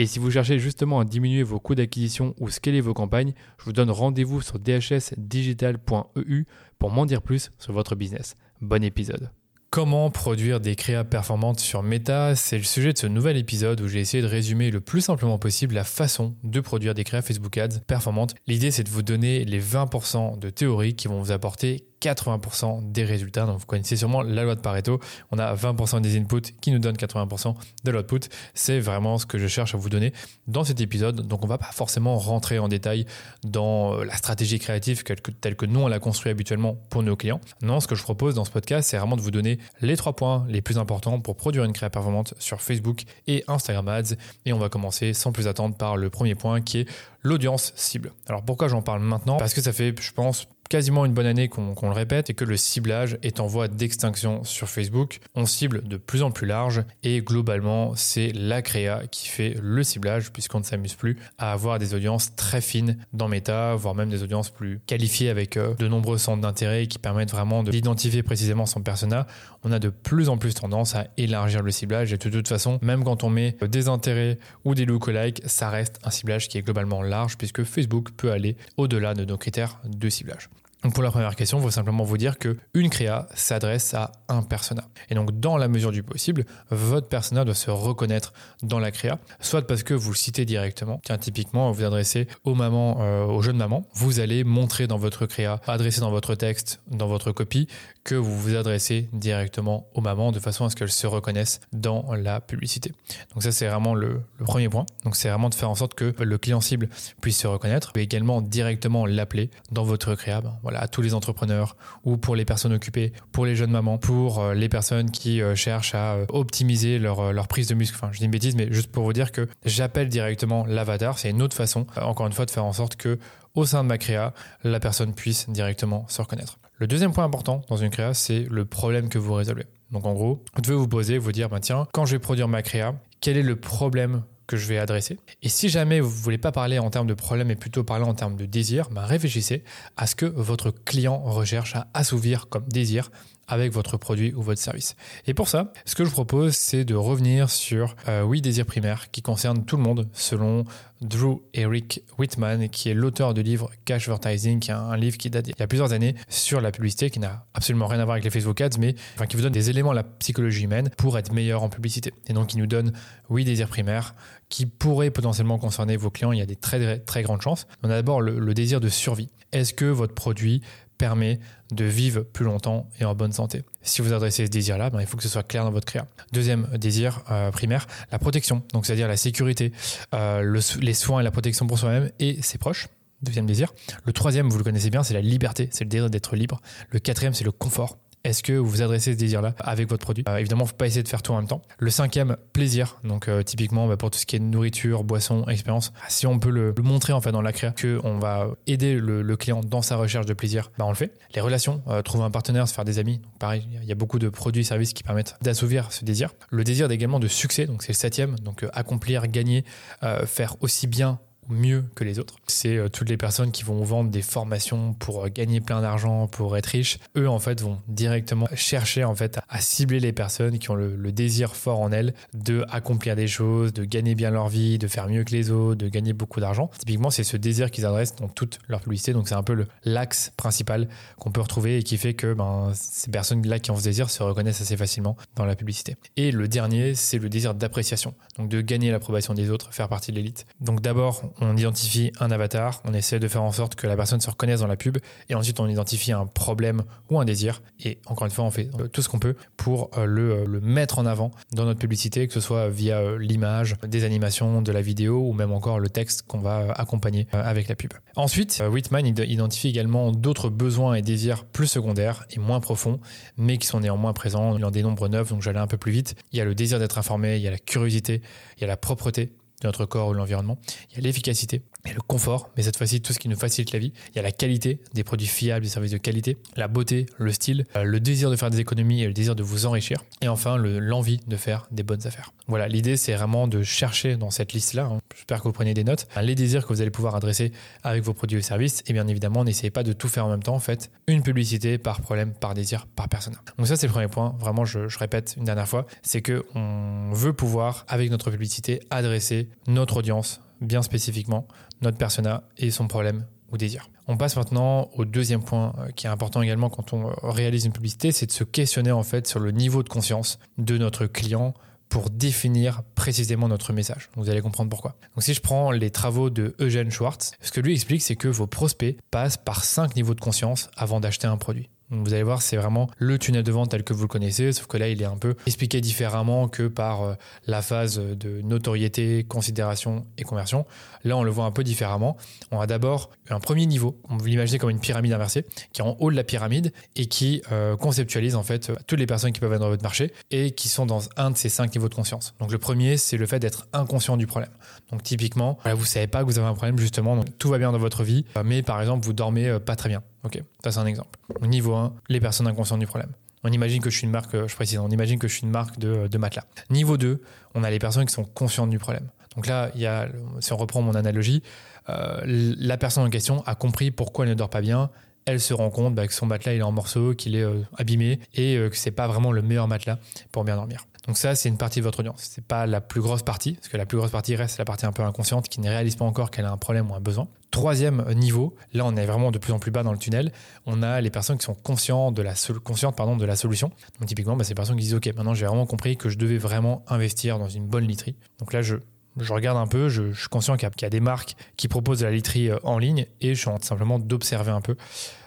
Et si vous cherchez justement à diminuer vos coûts d'acquisition ou scaler vos campagnes, je vous donne rendez-vous sur dhsdigital.eu pour m'en dire plus sur votre business. Bon épisode. Comment produire des créas performantes sur Meta? C'est le sujet de ce nouvel épisode où j'ai essayé de résumer le plus simplement possible la façon de produire des créas Facebook Ads performantes. L'idée c'est de vous donner les 20% de théorie qui vont vous apporter 80% des résultats. Donc vous connaissez sûrement la loi de Pareto. On a 20% des inputs qui nous donnent 80% de l'output. C'est vraiment ce que je cherche à vous donner dans cet épisode. Donc on va pas forcément rentrer en détail dans euh, la stratégie créative telle que nous on la construit habituellement pour nos clients. Non, ce que je propose dans ce podcast, c'est vraiment de vous donner les trois points les plus importants pour produire une créa performante sur Facebook et Instagram Ads. Et on va commencer sans plus attendre par le premier point qui est l'audience cible. Alors pourquoi j'en parle maintenant? Parce que ça fait, je pense, quasiment une bonne année qu'on le répète et que le ciblage est en voie d'extinction sur Facebook. On cible de plus en plus large et globalement c'est la créa qui fait le ciblage puisqu'on ne s'amuse plus à avoir des audiences très fines dans Meta, voire même des audiences plus qualifiées avec euh, de nombreux centres d'intérêt qui permettent vraiment d'identifier précisément son persona. On a de plus en plus tendance à élargir le ciblage et de toute façon, même quand on met des intérêts ou des lookalikes, ça reste un ciblage qui est globalement large puisque Facebook peut aller au-delà de nos critères de ciblage. Donc pour la première question, il faut simplement vous dire que une créa s'adresse à un persona. Et donc dans la mesure du possible, votre persona doit se reconnaître dans la créa, soit parce que vous le citez directement. Tiens, typiquement, vous adressez aux mamans, euh, aux jeunes mamans, vous allez montrer dans votre créa, adresser dans votre texte, dans votre copie, que vous vous adressez directement aux mamans de façon à ce qu'elles se reconnaissent dans la publicité. Donc ça c'est vraiment le, premier point. Donc c'est vraiment de faire en sorte que le client cible puisse se reconnaître, mais également directement l'appeler dans votre créa. Ben, voilà, à tous les entrepreneurs ou pour les personnes occupées, pour les jeunes mamans, pour euh, les personnes qui euh, cherchent à euh, optimiser leur, leur prise de muscle. Enfin, je dis une bêtise, mais juste pour vous dire que j'appelle directement l'avatar. C'est une autre façon, encore une fois, de faire en sorte que au sein de ma créa, la personne puisse directement se reconnaître. Le deuxième point important dans une créa, c'est le problème que vous résolvez. Donc en gros, vous devez vous poser, vous dire, bah, tiens, quand je vais produire ma créa, quel est le problème que je vais adresser. Et si jamais vous ne voulez pas parler en termes de problème et plutôt parler en termes de désir, bah, réfléchissez à ce que votre client recherche à assouvir comme désir avec votre produit ou votre service. Et pour ça, ce que je vous propose, c'est de revenir sur euh, Oui Désir Primaire, qui concerne tout le monde, selon Drew Eric Whitman, qui est l'auteur du livre Cash Advertising, qui est un livre qui date il y a plusieurs années sur la publicité, qui n'a absolument rien à voir avec les Facebook Ads, mais enfin, qui vous donne des éléments à la psychologie humaine pour être meilleur en publicité. Et donc, il nous donne Oui Désir Primaire, qui pourrait potentiellement concerner vos clients. Il y a des très, très grandes chances. On a d'abord le désir de survie. Est-ce que votre produit permet de vivre plus longtemps et en bonne santé. Si vous adressez ce désir-là, ben, il faut que ce soit clair dans votre créa. Deuxième désir euh, primaire, la protection, donc c'est-à-dire la sécurité, euh, les soins et la protection pour soi-même et ses proches. Deuxième désir. Le troisième, vous le connaissez bien, c'est la liberté, c'est le désir d'être libre. Le quatrième, c'est le confort. Est-ce que vous adressez ce désir-là avec votre produit euh, Évidemment, il ne faut pas essayer de faire tout en même temps. Le cinquième, plaisir. Donc euh, typiquement, bah, pour tout ce qui est nourriture, boisson, expérience, si on peut le, montrer en dans la créa qu'on va aider le, client dans sa recherche de plaisir, bah, on le fait. Les relations, euh, trouver un partenaire, se faire des amis. pareil, il y a beaucoup de produits et services qui permettent d'assouvir ce désir. Le désir également de succès, donc c'est le septième. Donc accomplir, gagner, faire aussi bien mieux que les autres. C'est euh, toutes les personnes qui vont vendre des formations pour euh, gagner plein d'argent, pour être riches. Eux, en fait, vont directement chercher en fait à cibler les personnes qui ont le, désir fort en elles de accomplir des choses, de gagner bien leur vie, de faire mieux que les autres, de gagner beaucoup d'argent. Typiquement, c'est ce désir qu'ils adressent dans toute leur publicité. Donc, c'est un peu l'axe principal qu'on peut retrouver et qui fait que ben, ces personnes-là qui ont ce désir se reconnaissent assez facilement dans la publicité. Et le dernier, c'est le désir d'appréciation. Donc, de gagner l'approbation des autres, faire partie de l'élite. Donc, d'abord, on identifie un avatar, on essaie de faire en sorte que la personne se reconnaisse dans la pub, et ensuite on identifie un problème ou un désir, et encore une fois, on fait tout ce qu'on peut pour le, le, mettre en avant dans notre publicité, que ce soit via l'image, des animations, de la vidéo, ou même encore le texte qu'on va accompagner avec la pub. Ensuite, Whitman identifie également d'autres besoins et désirs plus secondaires et moins profonds, mais qui sont néanmoins présents. Il en dénombre neuf, donc j'allais un peu plus vite. Il y a le désir d'être informé, il y a la curiosité, il y a la propreté de notre corps ou de l'environnement, il y a l'efficacité, il y a le confort, mais cette fois-ci tout ce qui nous facilite la vie, il y a la qualité, des produits fiables, des services de qualité, la beauté, le style, euh, le désir de faire des économies et le désir de vous enrichir, et enfin l'envie de faire des bonnes affaires. Voilà, l'idée c'est vraiment de chercher dans cette liste-là, hein, j'espère que vous prenez des notes, les désirs que vous allez pouvoir adresser avec vos produits ou services, et bien évidemment n'essayez pas de tout faire en même temps, faites une publicité par problème, par désir, par personne. Donc ça c'est le premier point, vraiment je, je répète une dernière fois, c'est que on veut pouvoir avec notre publicité adresser notre audience bien spécifiquement, notre persona et son problème ou désir. On passe maintenant au deuxième point euh, qui est important également quand on euh, réalise une publicité, c'est de se questionner en fait sur le niveau de conscience de notre client pour définir précisément notre message. Vous allez comprendre pourquoi. Donc si je prends les travaux de Eugène Schwartz, ce que lui explique, c'est que vos prospects passent par cinq niveaux de conscience avant d'acheter un produit. Vous allez voir, c'est vraiment le tunnel de vente tel que vous le connaissez, sauf que là, il est un peu expliqué différemment que par euh, la phase de notoriété, considération et conversion. Là, on le voit un peu différemment. On a d'abord un premier niveau, on vous l'imaginez comme une pyramide inversée, qui est en haut de la pyramide et qui euh, conceptualise en fait toutes les personnes qui peuvent être dans votre marché et qui sont dans un de ces cinq niveaux de conscience. Donc le premier, c'est le fait d'être inconscient du problème. Donc typiquement, vous savez pas que vous avez un problème justement, donc tout va bien dans votre vie, mais par exemple, vous dormez euh, pas très bien. Ok, ça c'est un exemple. Niveau 1, les personnes inconscientes du problème. On imagine que je suis une marque, je précise, on imagine que je suis une marque de, de matelas. Niveau 2, on a les personnes qui sont conscientes du problème. Donc là, si on reprend mon analogie, euh, la personne en question a compris pourquoi elle ne dort pas bien. Elle se rend compte bah, que son matelas il est en morceaux, qu'il est euh, abîmé et euh, que c'est pas vraiment le meilleur matelas pour bien dormir. Donc ça, c'est une partie de votre audience. C'est pas la plus grosse partie, parce que la plus grosse partie reste la partie un peu inconsciente qui ne réalise pas encore qu'elle a un problème ou un besoin. Troisième niveau, là on est vraiment de plus en plus bas dans le tunnel. On a les personnes qui sont conscientes de la solution. Donc typiquement, bah, c'est les personnes qui disent ok, maintenant j'ai vraiment compris que je devais vraiment investir dans une bonne literie. Donc là, je je regarde un peu, je, suis conscient qu'il y, a des marques qui proposent de la literie euh, en ligne et je suis en train simplement d'observer un peu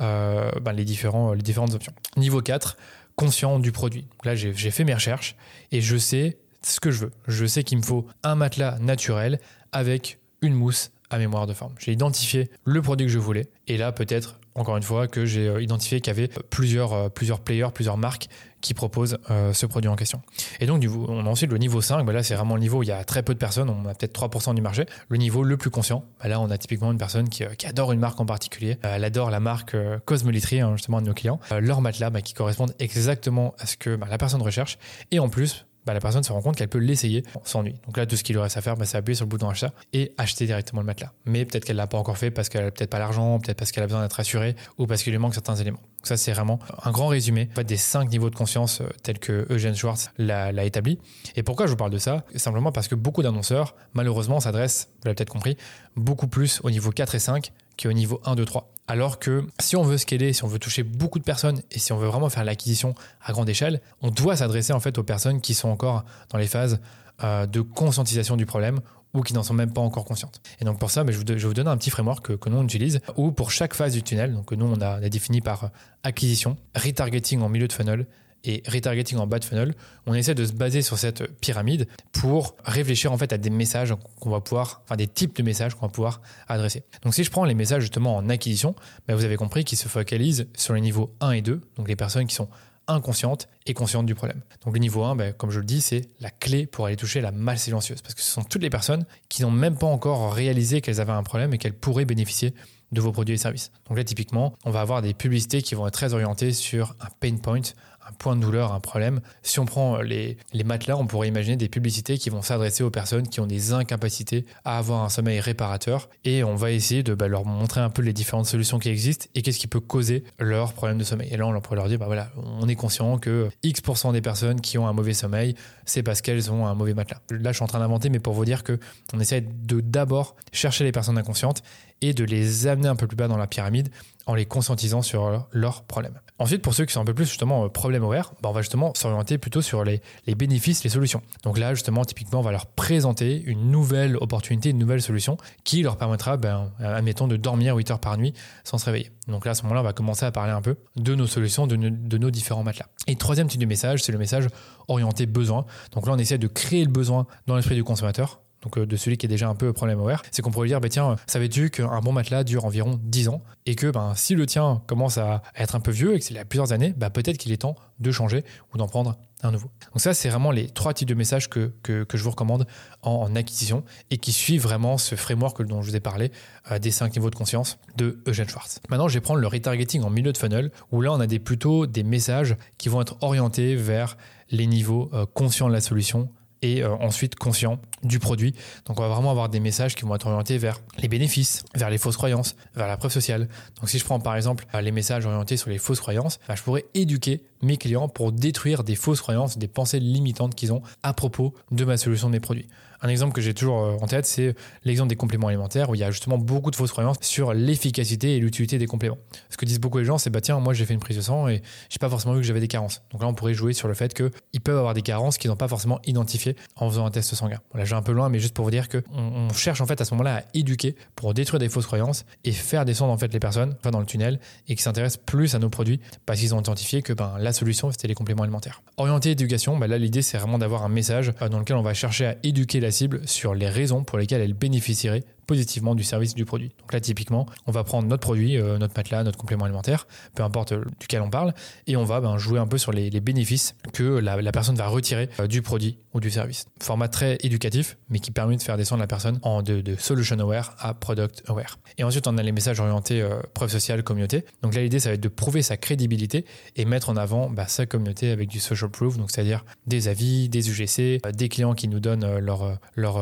euh, bah, les, différents, les différentes options. Niveau 4, conscient du produit. Là, j'ai fait mes recherches et je sais ce que je veux. Je sais qu'il me faut un matelas naturel avec une mousse à mémoire de forme. J'ai identifié le produit que je voulais et là peut-être encore une fois que j'ai euh, identifié qu'il y avait plusieurs, euh, plusieurs players, plusieurs marques qui proposent euh, ce produit en question. Et donc, on a ensuite le niveau 5, bah là c'est vraiment le niveau où il y a très peu de personnes, on a peut-être 3% du marché. Le niveau le plus conscient, bah là on a typiquement une personne qui, adore une marque en particulier, elle adore la marque Cosmolitry, hein, justement de nos clients, leur matelas bah, qui correspondent exactement à ce que la personne recherche, et en plus, bah, la personne se rend compte qu'elle peut l'essayer sans nuit. Donc là, tout ce qu'il lui reste à faire, bah, c'est appuyer sur le bouton achat et acheter directement le matelas. Mais peut-être qu'elle l'a pas encore fait parce qu'elle a peut-être pas l'argent, peut-être parce qu'elle a besoin d'être assurée ou parce qu'il lui manque certains éléments. Donc ça, c'est vraiment un grand résumé des cinq niveaux de conscience euh, tels que Eugène Schwartz l'a établi. Et pourquoi je vous parle de ça? Simplement parce que beaucoup d'annonceurs, malheureusement, s'adressent, vous l'avez peut-être compris, beaucoup plus au niveau 4 et 5 qu'au niveau 1, 2, 3. Alors que si on veut scaler, si on veut toucher beaucoup de personnes et si on veut vraiment faire l'acquisition à grande échelle, on doit s'adresser en fait aux personnes qui sont encore dans les phases euh, de conscientisation du problème ou qui n'en sont même pas encore conscientes. Et donc pour ça, ben, je, vous donner un petit framework que, nous on utilise, où pour chaque phase du tunnel, que nous on a, on a défini par acquisition, retargeting en milieu de funnel et retargeting en bas de funnel, on essaie de se baser sur cette pyramide pour réfléchir en fait à des messages qu'on va pouvoir, enfin des types de messages qu'on va pouvoir adresser. Donc si je prends les messages justement en acquisition, ben vous avez compris qu'ils se focalisent sur les niveaux 1 et 2, donc les personnes qui sont inconscientes et conscientes du problème. Donc le niveau 1, ben, comme je le dis, c'est la clé pour aller toucher la masse silencieuse, parce que ce sont toutes les personnes qui n'ont même pas encore réalisé qu'elles avaient un problème et qu'elles pourraient bénéficier de vos produits et services. Donc là, typiquement, on va avoir des publicités qui vont être très orientées sur un pain point, un point de douleur, un problème. Si on prend les, matelas, on pourrait imaginer des publicités qui vont s'adresser aux personnes qui ont des incapacités à avoir un sommeil réparateur et on va essayer de bah, leur montrer un peu les différentes solutions qui existent et qu'est-ce qui peut causer leur problème de sommeil. Et là, on pourrait leur dire, bah voilà, on est conscient que X% des personnes qui ont un mauvais sommeil, c'est parce qu'elles ont un mauvais matelas. Là, je suis en train d'inventer, mais pour vous dire que on essaie de d'abord chercher les personnes inconscientes et de les amener un peu plus bas dans la pyramide en les conscientisant sur leurs problèmes. Ensuite, pour ceux qui sont un peu plus justement euh, problème aware, bah, on va justement s'orienter plutôt sur les, bénéfices, les solutions. Donc là, justement, typiquement, on va leur présenter une nouvelle opportunité, une nouvelle solution qui leur permettra, ben, admettons, de dormir 8 heures par nuit sans se réveiller. Donc là, à ce moment-là, on va commencer à parler un peu de nos solutions, de, de nos différents matelas. Et troisième type de message, c'est le message orienté besoin. Donc là, on essaie de créer le besoin dans l'esprit du consommateur donc euh, de celui qui est déjà un peu problème aware, c'est qu'on pourrait dire, bah, tiens, savais-tu qu'un bon matelas dure environ 10 ans et que ben, si le tien commence à être un peu vieux et que c'est a plusieurs années, bah, peut-être qu'il est temps de changer ou d'en prendre un nouveau. Donc ça, c'est vraiment les trois types de messages que, je vous recommande en, acquisition et qui suivent vraiment ce framework dont je vous ai parlé euh, des cinq niveaux de conscience de Eugène Schwartz. Maintenant, je vais prendre le retargeting en milieu de funnel où là, on a des, plutôt des messages qui vont être orientés vers les niveaux euh, conscients de la solution et euh, ensuite conscient du produit. Donc on va vraiment avoir des messages qui vont être orientés vers les bénéfices, vers les fausses croyances, vers la preuve sociale. Donc si je prends par exemple euh, les messages orientés sur les fausses croyances, bah, je pourrais éduquer mes clients pour détruire des fausses croyances, des pensées limitantes qu'ils ont à propos de ma solution de mes produits. Un exemple que j'ai toujours euh, en tête, c'est l'exemple des compléments alimentaires où il y a justement beaucoup de fausses croyances sur l'efficacité et l'utilité des compléments. Ce que disent beaucoup les gens, c'est bah tiens, moi j'ai fait une prise de sang et j'ai pas forcément vu que j'avais des carences. Donc là, on pourrait jouer sur le fait qu'ils peuvent avoir des carences qu'ils n'ont pas forcément identifiées en faisant un test sanguin. Voilà, j'ai un peu loin, mais juste pour vous dire que on, cherche en fait à ce moment-là à éduquer pour détruire des fausses croyances et faire descendre en fait les personnes dans le tunnel et qui s'intéressent plus à nos produits parce qu'ils ont identifié que ben, la solution c'était les compléments alimentaires. Orienté éducation, ben là l'idée c'est vraiment d'avoir un message euh, dans lequel on va chercher à éduquer la sur les raisons pour lesquelles elle bénéficierait positivement du service du produit. Donc là, typiquement, on va prendre notre produit, euh, notre matelas, notre complément alimentaire, peu importe euh, duquel on parle, et on va ben, jouer un peu sur les, bénéfices que la, personne va retirer euh, du produit ou du service. Format très éducatif, mais qui permet de faire descendre la personne en de, solution aware à product aware. Et ensuite, on a les messages orientés preuve sociale, communauté. Donc là, l'idée, ça va être de prouver sa crédibilité et mettre en avant bah, sa communauté avec du social proof, donc c'est-à-dire des avis, des UGC, des clients qui nous donnent leur,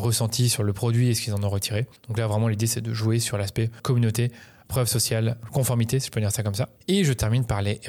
ressenti sur le produit et ce qu'ils en ont retiré. Donc là, vraiment, l'idée, c'est de jouer sur l'aspect communauté, preuve sociale, conformité, si je peux dire ça comme ça. Et je termine par les,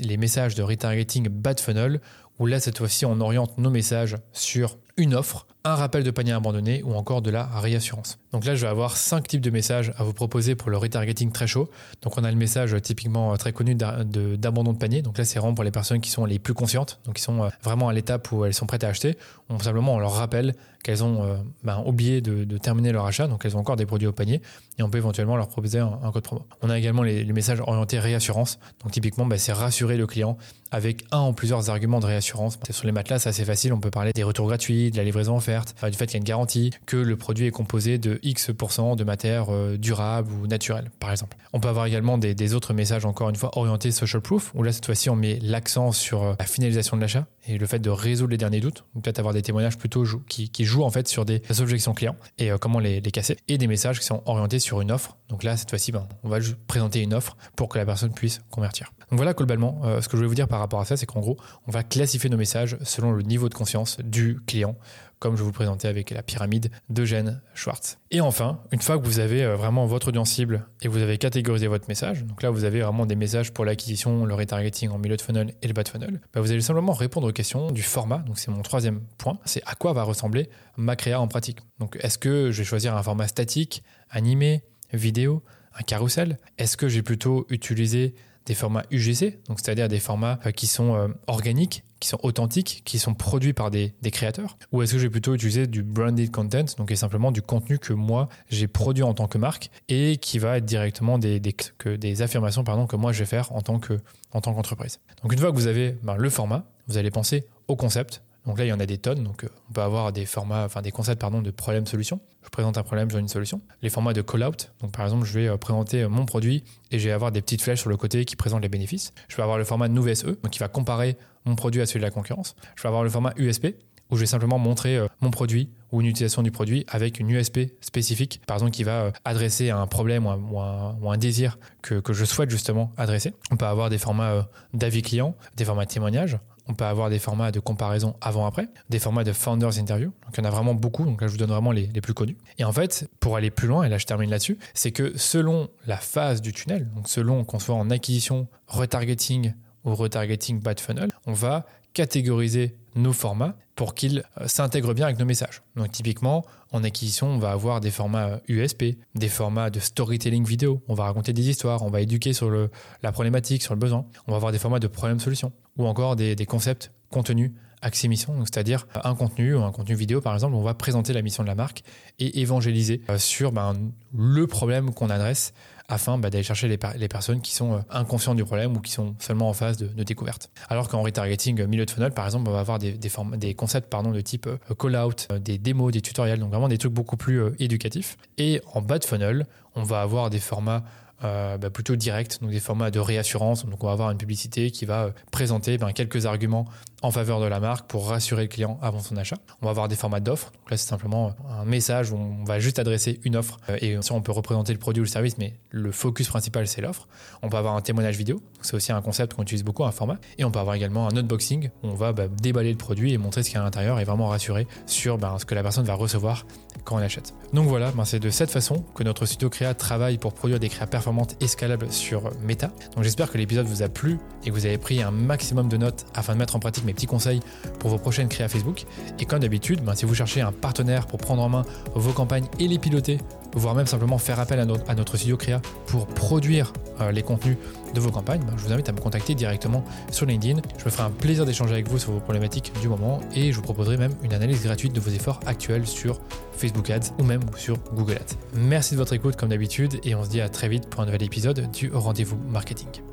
les messages de retargeting bad funnel, où là, cette fois-ci, on oriente nos messages sur une offre un rappel de panier abandonné ou encore de la réassurance. Donc là, je vais avoir cinq types de messages à vous proposer pour le retargeting très chaud. Donc on a le message typiquement euh, très connu d'abandon de, panier. Donc là, c'est vraiment pour les personnes qui sont les plus conscientes, donc qui sont euh, vraiment à l'étape où elles sont prêtes à acheter. On simplement on leur rappelle qu'elles ont euh, ben, oublié de, terminer leur achat, donc elles ont encore des produits au panier, et on peut éventuellement leur proposer un, code promo. On a également les, messages orientés réassurance. Donc typiquement, ben, c'est rassurer le client avec un ou plusieurs arguments de réassurance. Sur les matelas, c'est assez facile. On peut parler des retours gratuits, de la livraison du fait qu'il y a une garantie, que le produit est composé de X% de matière euh, durable ou naturelle, par exemple. On peut avoir également des, autres messages, encore une fois, orientés social proof, où là, cette fois-ci, on met l'accent sur euh, la finalisation de l'achat et le fait de résoudre les derniers doutes, peut-être avoir des témoignages plutôt qui, jouent en fait sur des objections clients et euh, comment les, casser, et des messages qui sont orientés sur une offre. Donc là, cette fois-ci, ben, on va présenter une offre pour que la personne puisse convertir. Donc voilà, globalement, ce que je voulais vous dire par rapport à ça, c'est qu'en gros, on va classifier nos messages selon le niveau de conscience du client comme je vous présentais avec la pyramide d'Eugène Schwartz. Et enfin, une fois que vous avez euh, vraiment votre audience cible et vous avez catégorisé votre message, donc là vous avez vraiment des messages pour l'acquisition, le retargeting en milieu de funnel et le bas de funnel, bah, vous allez simplement répondre aux questions du format. Donc c'est mon troisième point, c'est à quoi va ressembler ma créa en pratique. Donc est-ce que je vais choisir un format statique, animé, vidéo, un carrousel? Est-ce que j'ai plutôt utilisé des formats UGC, donc c'est-à-dire des formats euh, qui sont euh, organiques, qui sont authentiques, qui sont produits par des, créateurs Ou est-ce que j'ai plutôt utilisé du branded content, donc est simplement du contenu que moi j'ai produit en tant que marque et qui va être directement des, affirmations que moi je vais faire en tant que en tant qu'entreprise. Donc une fois que vous avez ben, le format, vous allez penser au concept, donc là, il y en a des tonnes. Donc, euh, on peut avoir des formats, enfin des concepts pardon, de problème-solution. Je présente un problème, donne une solution. Les formats de call-out. Donc, par exemple, je vais euh, présenter euh, mon produit et je vais avoir des petites flèches sur le côté qui présentent les bénéfices. Je vais avoir le format de SE, donc qui va comparer mon produit à celui de la concurrence. Je vais avoir le format USP, où je vais simplement montrer mon produit ou une utilisation du produit avec une USP spécifique, par exemple, qui va adresser un problème ou un, désir que, que, je souhaite justement adresser. On peut avoir des formats d'avis clients, des formats de témoignages. On peut avoir des formats de comparaison avant-après, des formats de founders interview. Donc, il y en a vraiment beaucoup. Donc là, je vous donne vraiment les, plus connus. Et en fait, pour aller plus loin, et là, je termine là-dessus, c'est que selon la phase du tunnel, donc selon qu'on soit en acquisition, retargeting ou retargeting bad funnel, on va catégoriser nos formats pour qu'ils euh, s'intègrent bien avec nos messages. Donc typiquement, en acquisition, on va avoir des formats USP, euh, des formats de storytelling vidéo, on va raconter des histoires, on va éduquer sur le, la problématique, sur le besoin, on va avoir des formats de problème-solution, ou encore des, concepts contenus accès mission, c'est-à-dire un contenu ou un contenu vidéo par exemple, on va présenter la mission de la marque et évangéliser euh, sur ben, le problème qu'on adresse afin bah, d'aller chercher les, personnes qui sont euh, inconscientes du problème ou qui sont seulement en phase de, découverte. Alors qu'en retargeting euh, milieu de funnel, par exemple, on va avoir des, concepts de type euh, call-out, des démos, des tutoriels, donc vraiment des trucs beaucoup plus éducatifs. Et en bas de funnel, on va avoir des formats euh, bah, plutôt direct, donc des formats de réassurance. Donc on va avoir une publicité qui va euh, présenter ben, quelques arguments en faveur de la marque pour rassurer le client avant son achat. On va avoir des formats d'offres. Donc là c'est simplement un message où on va juste adresser une offre euh, et on peut représenter le produit ou le service, mais le focus principal c'est l'offre. On peut avoir un témoignage vidéo. C'est aussi un concept qu'on utilise beaucoup, un format. Et on peut avoir également un unboxing où on va bah, déballer le produit et montrer ce qu'il y a à l'intérieur et vraiment rassurer sur ben, ce que la personne va recevoir quand on achète. Donc voilà, ben, c'est de cette façon que notre studio créa travaille pour produire des créas escalable sur Meta. Donc j'espère que l'épisode vous a plu et que vous avez pris un maximum de notes afin de mettre en pratique mes petits conseils pour vos prochaines créas Facebook. Et comme d'habitude, ben, si vous cherchez un partenaire pour prendre en main vos campagnes et les piloter, voire même simplement faire appel à notre, studio créa pour produire euh, les contenus de vos campagnes, ben, je vous invite à me contacter directement sur LinkedIn. Je me ferai un plaisir d'échanger avec vous sur vos problématiques du moment et je vous proposerai même une analyse gratuite de vos efforts actuels sur Facebook Ads ou même sur Google Ads. Merci de votre écoute comme d'habitude et on se dit à très vite pour un nouvel épisode du rendez-vous marketing.